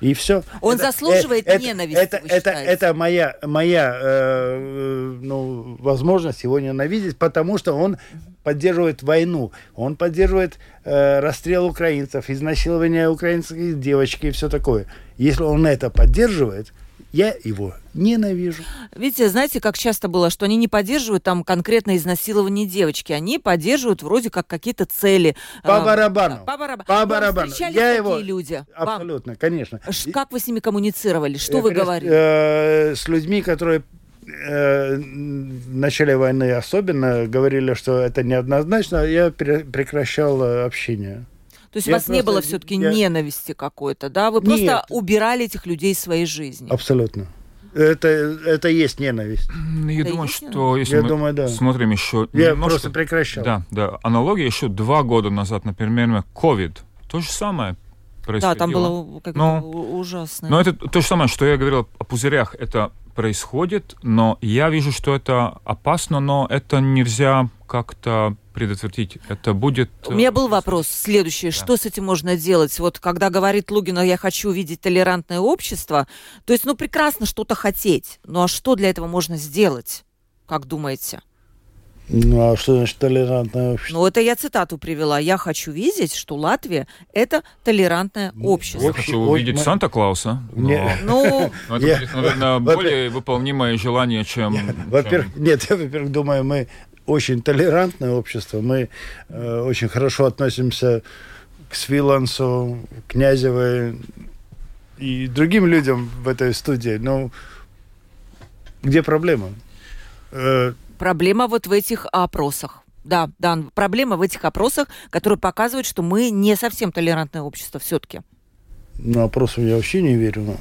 И все. Он это, заслуживает это, ненависти. Это, это, это моя, моя э, ну, возможность его ненавидеть, потому что он поддерживает войну, он поддерживает э, расстрел украинцев, изнасилование украинских девочек и все такое. Если он это поддерживает, я его ненавижу. Видите, знаете, как часто было, что они не поддерживают там конкретно изнасилование девочки, они поддерживают вроде как какие-то цели. По барабану. По барабану. По барабану. Я такие его... люди? Абсолютно, Вам... конечно. Как вы с ними коммуницировали? Что Я вы говорили? Э, с людьми, которые э, в начале войны особенно говорили, что это неоднозначно, я прекращал общение. То есть я у вас просто, не было все-таки я... ненависти какой-то, да? Вы просто Нет. убирали этих людей из своей жизни. Абсолютно. Это, это есть ненависть. Я это думаю, что если я мы думаю, да. смотрим еще... Я немножко, просто прекращал. Да, да. Аналогия еще два года назад, например, COVID. То же самое происходило. Да, там было как но, ужасно. Но это то же самое, что я говорил о пузырях. Это происходит, но я вижу, что это опасно, но это нельзя как-то предотвратить. Это будет... У меня был вопрос следующий. Да. Что с этим можно делать? Вот когда говорит Лугина, я хочу видеть толерантное общество, то есть, ну, прекрасно что-то хотеть. Ну, а что для этого можно сделать? Как думаете? Ну, а что значит толерантное общество? Ну, это я цитату привела. Я хочу видеть, что Латвия – это толерантное ну, общество. Я хочу увидеть Санта-Клауса. Но... Ну, [laughs] [laughs] это наверное, более выполнимое желание, чем... Во-первых, нет, я, во-первых, думаю, мы очень толерантное общество. Мы э, очень хорошо относимся к Свилансу, Князевой и другим людям в этой студии. Но где проблема? Э, проблема вот в этих опросах. Да, да, проблема в этих опросах, которые показывают, что мы не совсем толерантное общество все-таки. Ну, опросам я вообще не верю.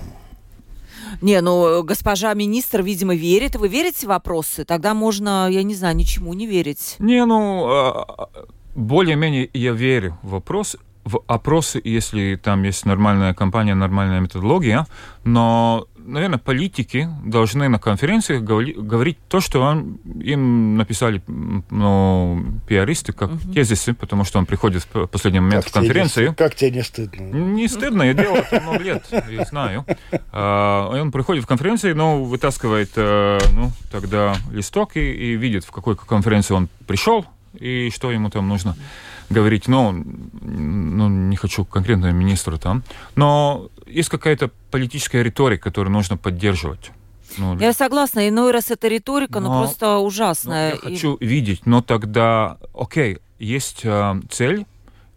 Не, ну, госпожа министр, видимо, верит. Вы верите в вопросы? Тогда можно, я не знаю, ничему не верить. Не, ну, а, более-менее я верю в вопрос в опросы, если там есть нормальная компания, нормальная методология, но наверное, политики должны на конференциях говорить то, что он, им написали ну, пиаристы, как угу. тезисы, потому что он приходит в последний момент как в конференцию. Тебе, как тебе не стыдно? Не стыдно, я делал это много лет, я знаю. А, он приходит в конференцию, но вытаскивает э, ну, тогда листок и, и видит, в какой конференции он пришел и что ему там нужно говорить. Ну, ну не хочу конкретно министру там, но есть какая-то политическая риторика, которую нужно поддерживать. Ну, я согласна, иной раз это риторика, но, но просто ужасная. Но я хочу и... видеть, но тогда, окей, есть э, цель,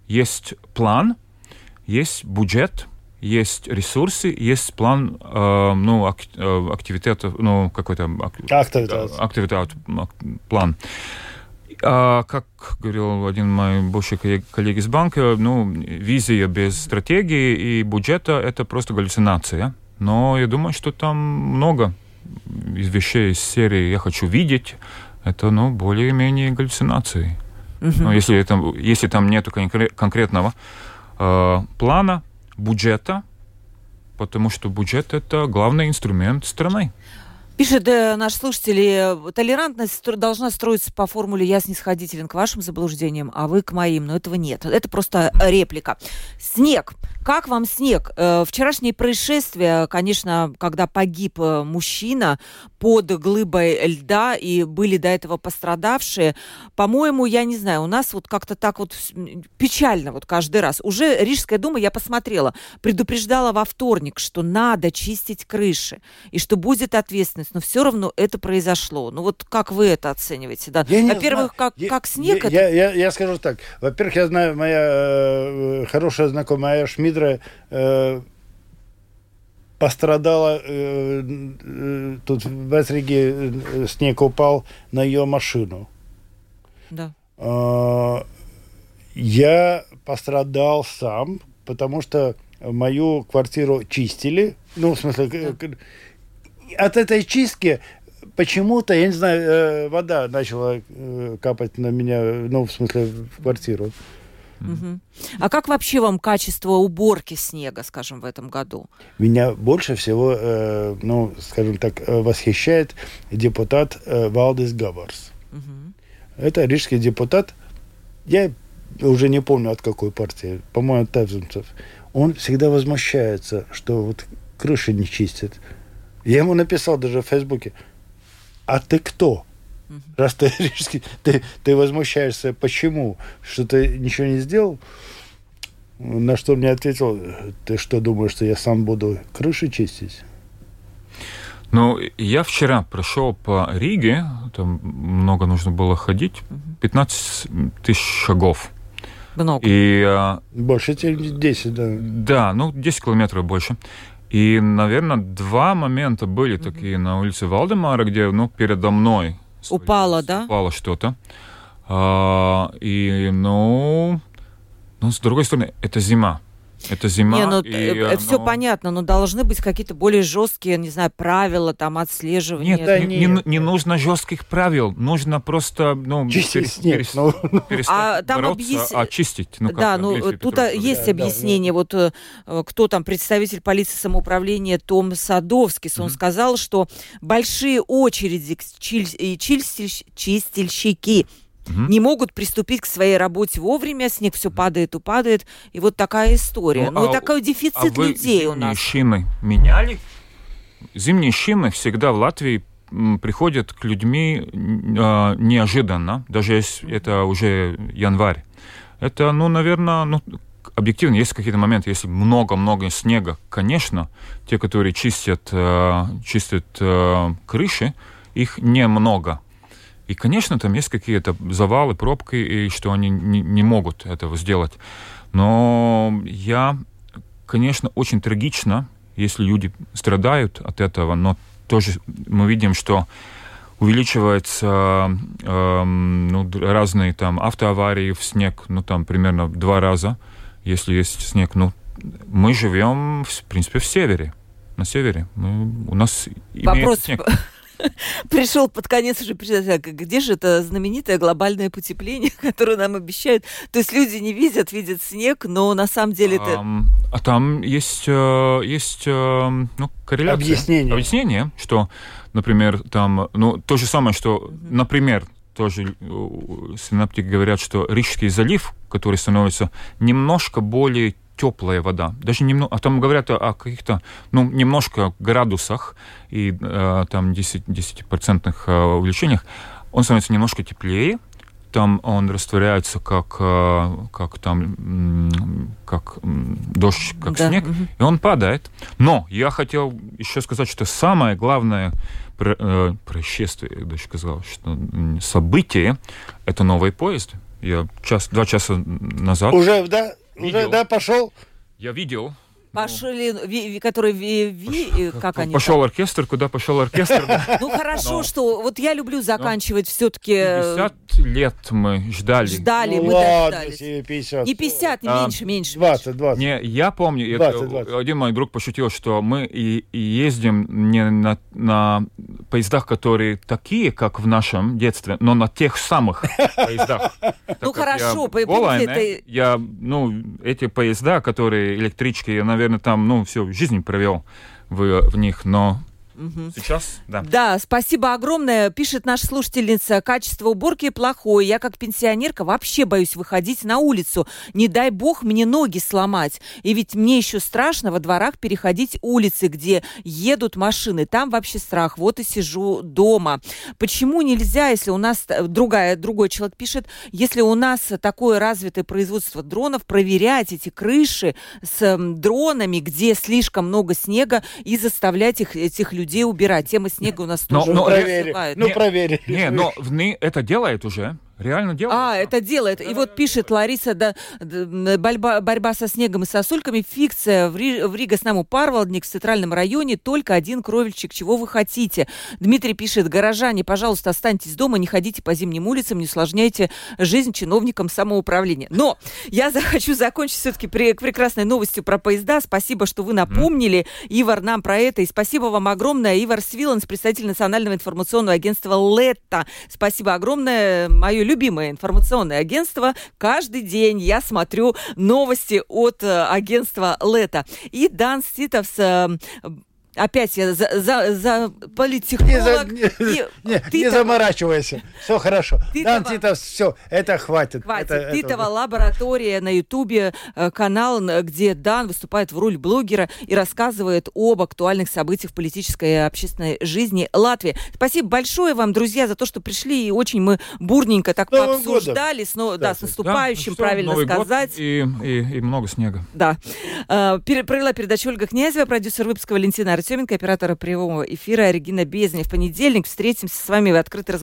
есть план, есть бюджет, есть ресурсы, есть план, э, ну, ак, э, активитет, ну, какой-то... Активитет. Активитет, план. А, как говорил один мой бывший коллег из банка, ну, визия без стратегии и бюджета – это просто галлюцинация. Но я думаю, что там много из вещей из серии «Я хочу видеть», это, ну, более-менее галлюцинации. Uh-huh. Но если, это, если там нет конкретного э, плана, бюджета, потому что бюджет – это главный инструмент страны. Пишет э, наш слушатель, толерантность должна строиться по формуле «я снисходителен к вашим заблуждениям, а вы к моим». Но этого нет. Это просто реплика. Снег. Как вам снег? Э, вчерашнее происшествие, конечно, когда погиб э, мужчина под глыбой льда и были до этого пострадавшие, по-моему, я не знаю, у нас вот как-то так вот печально вот каждый раз. Уже Рижская дума, я посмотрела, предупреждала во вторник, что надо чистить крыши и что будет ответственность, но все равно это произошло. Ну вот как вы это оцениваете? Да? Во-первых, как, я, как снег... Я, это... я, я, я скажу так. Во-первых, я знаю, моя э, хорошая знакомая Шмидт Мидра э, пострадала, э, э, тут в Эсриге снег упал на ее машину. Да. Э, я пострадал сам, потому что мою квартиру чистили. Ну, в смысле, да. от этой чистки почему-то, я не знаю, э, вода начала э, капать на меня, ну, в смысле, в квартиру. Мгм. А как вообще вам качество уборки снега, скажем, в этом году? Меня больше всего, э, ну, скажем так, э, восхищает депутат э, Валдис Гаварс. Мгм. Это рижский депутат. Я уже не помню от какой партии. По-моему, от Тавзумцев. Он всегда возмущается, что вот крыши не чистят. Я ему написал даже в Фейсбуке. А ты кто? Раз ты [laughs] рижский, ты, ты возмущаешься, почему? Что ты ничего не сделал? На что мне ответил, ты что думаешь, что я сам буду крыши чистить? Ну, я вчера прошел по Риге, там много нужно было ходить, 15 тысяч шагов. Много. И а, Больше, чем 10, да. Да, ну 10 километров больше. И, наверное, два момента были такие на улице Валдемара, где, ну, передо мной Упало, да? упало что-то. А, и, ну, ну, с другой стороны, это зима. Это зима. Не, ну и, все ну, понятно, но должны быть какие-то более жесткие, не знаю, правила там отслеживания. Нет, Да не, не- нет. не нужно жестких правил, нужно просто, ну, Чистить снег, ну. перестать А там бороться, объяс- а чистить. Ну, как да, ну английский тут Петрович а, есть Да, да, объяснение. Вот э, э, кто там представитель полиции самоуправления Том Садовский, он сказал, что большие очереди чиль- и чистильщ- чистильщики Мгм. не могут приступить к своей работе вовремя, снег все падает и падает, и вот такая история. Ну, Ну, а такой А дефицит вы людей у зимние нас. шины меняли? Зимние шины всегда в Латвии приходят к людьми а, неожиданно, даже если это уже январь. Это, ну, наверное, ну, объективно, есть какие-то моменты, если много-много снега, конечно, те, которые чистят, э, чистят э, крыши, их немного. И, конечно, там есть какие-то завалы, пробки, и что они не, не могут этого сделать. Но я, конечно, очень трагично, если люди страдают от этого, но тоже мы видим, что увеличиваются эм, ну, разные там автоаварии в снег, ну там примерно в два раза, если есть снег. Ну, мы живем, в принципе, в севере, на севере. Мы, у нас Вопрос снег. [laughs] [laughs] пришел под конец уже, где же это знаменитое глобальное потепление, [laughs] которое нам обещают? То есть люди не видят, видят снег, но на самом деле это... А там есть, э, есть э, ну, корреляция. Объяснение. Объяснение, что, например, там, ну, то же самое, что, например, тоже э, синаптики говорят, что Рижский залив, который становится немножко более теплая вода, даже немного, а там говорят о, каких-то, ну, немножко градусах и э, там 10, 10% э, увеличениях, он становится немножко теплее, там он растворяется как, э, как там, как дождь, как Да, снег, мгм. и он падает. Но я хотел еще сказать, что самое главное про- э, происшествие, я даже сказал, что событие – это новый поезд. Я час, два часа назад Уже, да? Уже, Видел. да, пошел? я видел. Пошли, ви- ви- которые, ви- ви- э, как они Пошел оркестр, куда пошел оркестр? там? [laughs] Ну хорошо, что вот я люблю заканчивать все-таки. 50 лет мы ждали. Ждали, Ну мы дождались. тебе 50. Не 50, не меньше, меньше. 20, 20. Не, я помню, это 20, 20. один мой друг пошутил, что мы и, ездим не на, на поездах, которые такие, как в нашем детстве, но на тех самых [laughs] поездах. Ну, как хорошо, Я, ну, эти поезда, которые электрички, я, наверное, там, ну, всю жизнь провел в, в них, но сейчас, да. Да, спасибо огромное. Пишет наша слушательница, качество уборки плохое. Я как пенсионерка вообще боюсь выходить на улицу. Не дай бог мне ноги сломать. И ведь мне еще страшно во дворах переходить улицы, где едут машины. Там вообще страх. Вот и сижу дома. Почему нельзя, если у нас э, другая, другой человек пишет, если у нас такое развитое производство дронов, проверять эти крыши с дронами, где слишком много снега, и заставлять их, этих людей убирать. Тема снега у нас Но- тоже но- проверили. Ну, Не- проверили. Не, но в ны это делает уже, реально делает. А, это делает. И вот пишет Лариса, да, борьба, борьба со снегом и сосульками, фикция в, Ри, в Рига с нами Парвалдник в центральном районе, только один кровельчик, чего вы хотите. Дмитрий пишет, горожане, пожалуйста, останьтесь дома, не ходите по зимним улицам, не усложняйте жизнь чиновникам самоуправления. Но я [laughs] за- хочу закончить все-таки прекрасной новостью про поезда. Спасибо, что вы напомнили, Ивар, нам про это. И спасибо вам огромное. Ивар Свиланс, представитель Национального информационного агентства «Летта». Спасибо огромное. Мое любимое информационное агентство. Каждый день я смотрю новости от э, агентства Лета. И Дан Ситовс э, Опять я за, за, за политтехнолог. Не, за, не, и, не, не заморачивайся. Все хорошо. Титова, Дан Титов, все, это хватит. Хватит. Это, Титова это... лаборатория на Ютубе, э, канал, где Дан выступает в роли блогера и рассказывает об актуальных событиях в политической и общественной жизни Латвии. Спасибо большое вам, друзья, за то, что пришли. И очень мы бурненько так Новым пообсуждали. С, да, да, с наступающим, да, правильно Новый сказать. Год и, и, и много снега. Да. Э, провела передачу Ольга Князева, продюсер выпуска Валентина Артеменко, оператора прямого эфира Регина Безня. В понедельник встретимся с вами в открытый разговор